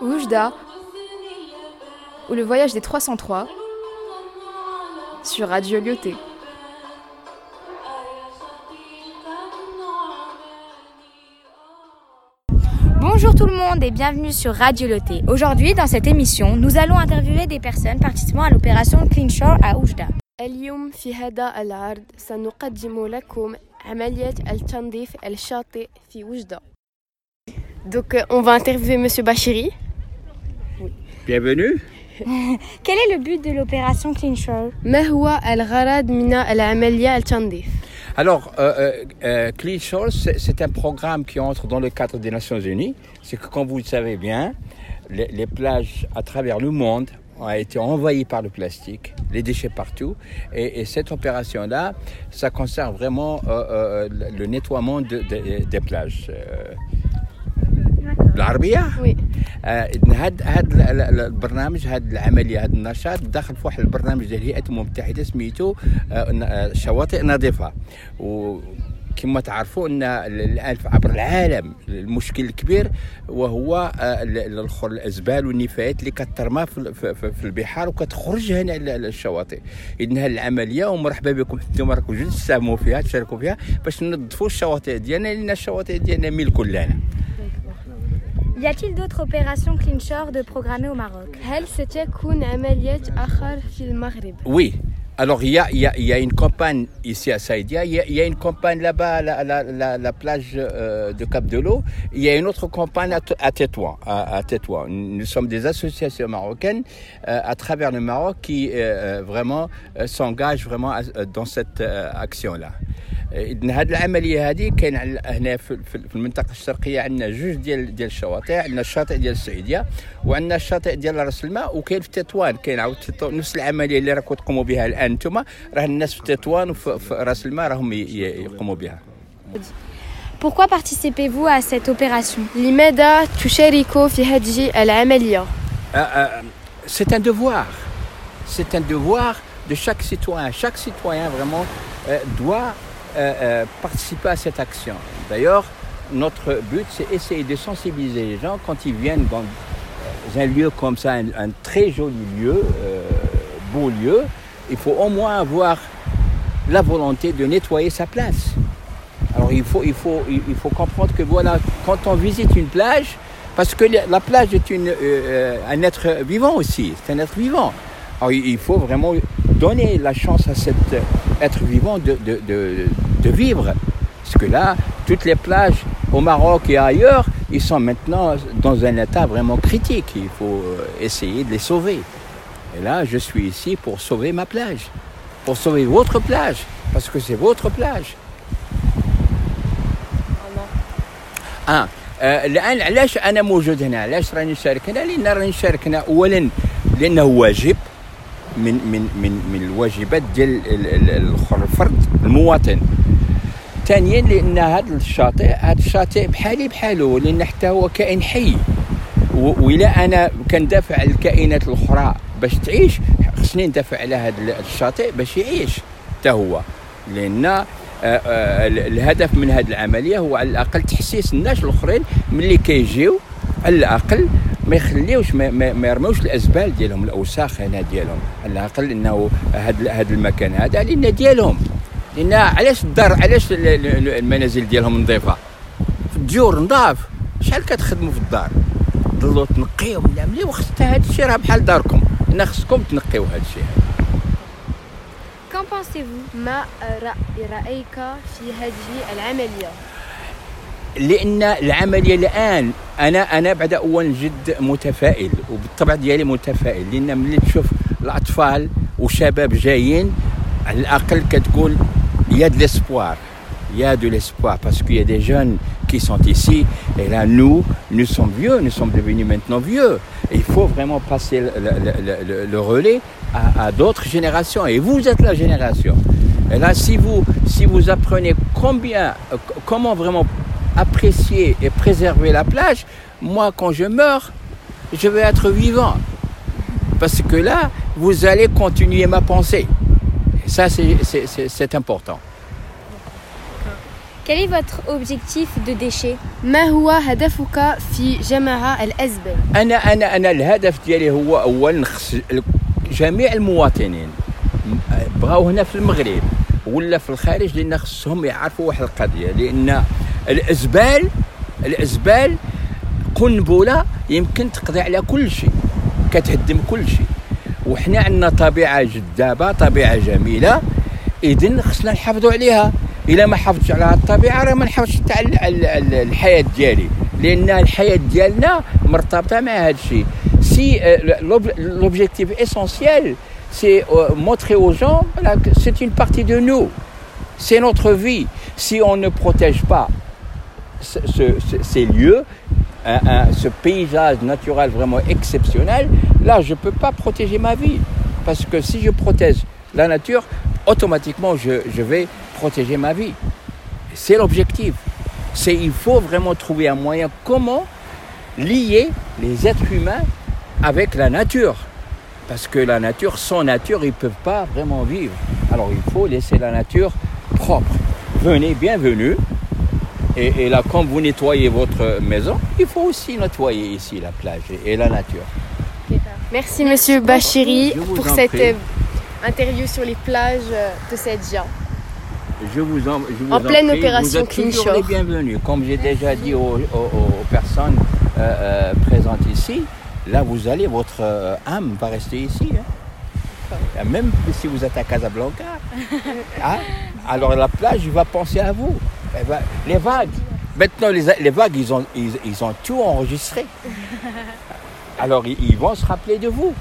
Oujda ou le voyage des 303 sur Radio Lyoté. Bonjour tout le monde et bienvenue sur Radio Loté. Aujourd'hui, dans cette émission, nous allons interviewer des personnes participant à l'opération Clean Shore à Oujda. اليوم في هذا العرض سنقدم لكم عملية التنظيف الشاطئ في وجدة. Donc euh, on va interviewer monsieur Bachiri. bienvenue. Quel est le but de l'opération Clean Shore Alors, euh, euh, euh, Clean Shore, c'est un programme qui entre dans le cadre des Nations Unies. C'est que, comme vous le savez bien, les, plages à travers le monde ont été envahies par le plastique, les déchets partout. Et, cette opération-là, ça concerne vraiment le nettoiement des plages. بالعربية؟ Oui. آه، هاد هاد ال- ال- البرنامج هاد العملية هاد النشاط داخل في واحد البرنامج ديال الهيئه المتحده سميتو آه، آه، شواطئ نظيفة وكما تعرفوا إن ال- الان عبر العالم المشكل الكبير وهو ال- ال- الخ- الإزبال والنفايات اللي كترمى في ال- في- في في البحار وكتخرج هنا للشواطئ إذن هذه العملية ومرحبا بكم أنتم راكم جوج تساهموا فيها تشاركوا فيها باش ننظفوا الشواطئ ديالنا لأن الشواطئ ديالنا ملك لنا Y a-t-il d'autres opérations Clinchor de programmées au Maroc Oui. Alors, il y, a, y a, y a, une campagne ici à Saïdia, il y a, y a une campagne là-bas à la, la, plage euh, de Cap de l'Eau, il y a une autre campagne à, à Tétouan. À, à Tétouan. Nous sommes des associations marocaines euh, à travers le Maroc qui euh, vraiment s'engagent vraiment dans cette action-là. إذن هذه العملية هذه كاين هنا في المنطقة الشرقية عندنا جوج ديال ديال الشواطئ عندنا الشاطئ ديال السعيدية وعندنا الشاطئ ديال راس الماء وكاين في تطوان كاين عاود نفس العملية اللي راكم تقوموا بها الآن أنتم راه الناس في تطوان وفي في راس الماء راهم يقوموا بها Pourquoi participez-vous à cette opération لماذا تشاركوا في هذه العملية؟ C'est un devoir. C'est un devoir de chaque citoyen. Chaque citoyen vraiment euh, doit participer à cette action. D'ailleurs, notre but, c'est essayer de sensibiliser les gens quand ils viennent dans un lieu comme ça, un, très joli lieu, euh, beau lieu. Il faut au moins avoir la volonté de nettoyer sa place. Alors il faut, il faut, il faut comprendre que voilà, quand on visite une plage, parce que la la plage est euh, euh, un être vivant aussi, c'est un être vivant. Alors il faut vraiment donner la chance à cet euh, être vivant de, de, de, de vivre. Parce que là, toutes les plages au Maroc et ailleurs, ils sont maintenant dans un état vraiment critique. Il faut euh, essayer de les sauver. Et là, je suis ici pour sauver ma plage, pour sauver votre plage, parce que c'est votre plage. اه آه، الان علاش انا موجود هنا علاش راني نشارك هنا لان راني نشارك هنا اولا لانه واجب من من من من الواجبات ديال ال- ال- ال- الفرد المواطن. ثانيا لأن هذا الشاطئ هذا الشاطئ بحالي بحاله لأن حتى هو كائن حي. وإلا أنا كندافع على الكائنات الأخرى باش تعيش خصني ندافع على هذا الشاطئ باش يعيش. حتى هو. لأن ال- الهدف من هذه العملية هو على الأقل تحسيس الناس الأخرين ملي كيجيو على الأقل ما يخليوش ما, يرموش الازبال ديالهم الأوساخ هنا ديالهم. على الأقل إنه هذا هذا المكان هذا لأن ديالهم. لأن علاش الدار علاش ال- ال- المنازل ديالهم نظيفة؟ في الديور نضاف شحال كتخدموا في الدار؟ ضلوا تنقيو من ملي وخص هذا الشيء راه بحال داركم. ان خصكم تنقيو هذا. الشيء Qu'en pensez-vous? ما رأ- رأيك في هذه العملية؟ لان العمليه الان انا انا بعد اول جد متفائل وبالطبع ديالي متفائل لان ملي تشوف الاطفال وشباب جايين على الاقل كتقول يا دو ليسبوار يا دو ليسبوار parce qu'il y a des jeunes qui sont ici et là nous nous sommes vieux nous sommes devenus maintenant vieux et il faut vraiment passer le, le- le- le- le relais à, à d'autres générations et vous êtes la génération et là si vous si vous apprenez combien euh, comment vraiment apprécier et préserver la plage, moi, quand je meurs, je vais être vivant. Parce que là, vous allez continuer ma pensée. Et ça, c'est- c'est c'est- c'est important. Quel est votre objectif de déchets ما هو هدفك في جمع الأزبال؟ انا انا انا الهدف ديالي هو اولا نخص جميع المواطنين بغاو هنا في المغرب ولا في الخارج لان خصهم يعرفوا واحد القضيه لان الأزبال الأزبال قنبلة يمكن تقضي على كل شيء كتهدم كل شيء. وحنا عندنا طبيعة جذابة طبيعة جميلة. إذن خصنا نحافظوا عليها. إلا ما حافظتش على الطبيعة راه ما نحافظش ال- ال- الحياة ديالي. لأن الحياة ديالنا مرتبطة مع هذا الشيء. C'est euh, montrer aux gens voilà, que c'est une partie de nous. C'est notre vie. Si on ne protège pas ce- ce- ce- ces lieux ce paysage naturel vraiment exceptionnel là je peux pas protéger ma vie parce que si je protège la nature automatiquement je, je vais protéger ma vie c'est l'objectif c'est il faut vraiment trouver un moyen comment lier les êtres humains avec la nature. Parce que la nature, sans nature, ils ne peuvent pas vraiment vivre. Alors il faut laisser la nature propre. Venez, bienvenue. Et, et là, quand vous nettoyez votre maison, il faut aussi nettoyer ici la plage et, et la nature. Merci Monsieur Bachiri pour cette prie. euh, interview sur les plages euh, de Sedja. Je vous en, je vous En pleine prie, opération vous Clean Shore. les bienvenus. Comme j'ai déjà dit aux, aux- aux personnes euh, euh, présentes ici, là vous allez, votre euh, âme va rester ici. hein. Même si vous êtes à Casablanca, hein, alors la plage va penser à vous. Elle va- les vagues, maintenant les, les vagues ils ont, ils, ils ont tout enregistré. Alors ils, ils vont se rappeler de vous.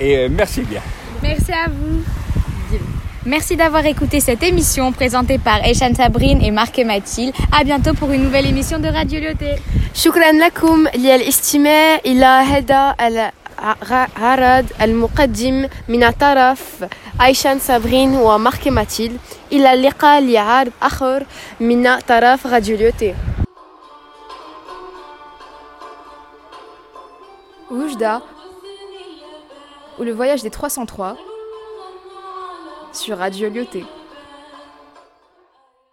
Et euh, merci bien. Merci à vous. Merci d'avoir écouté cette émission présentée par Eshan Sabrine et Marc et Mathilde. À bientôt pour une nouvelle émission de Radio Lyoté. شكرا لكم للاستماع إلى هذا العرض المقدم من طرف أيشان صابرين ومارك ماتيل إلى اللقاء لعرض آخر من طرف راديو ليوتي Oujda ou le voyage des 303 sur Radio Lyoté.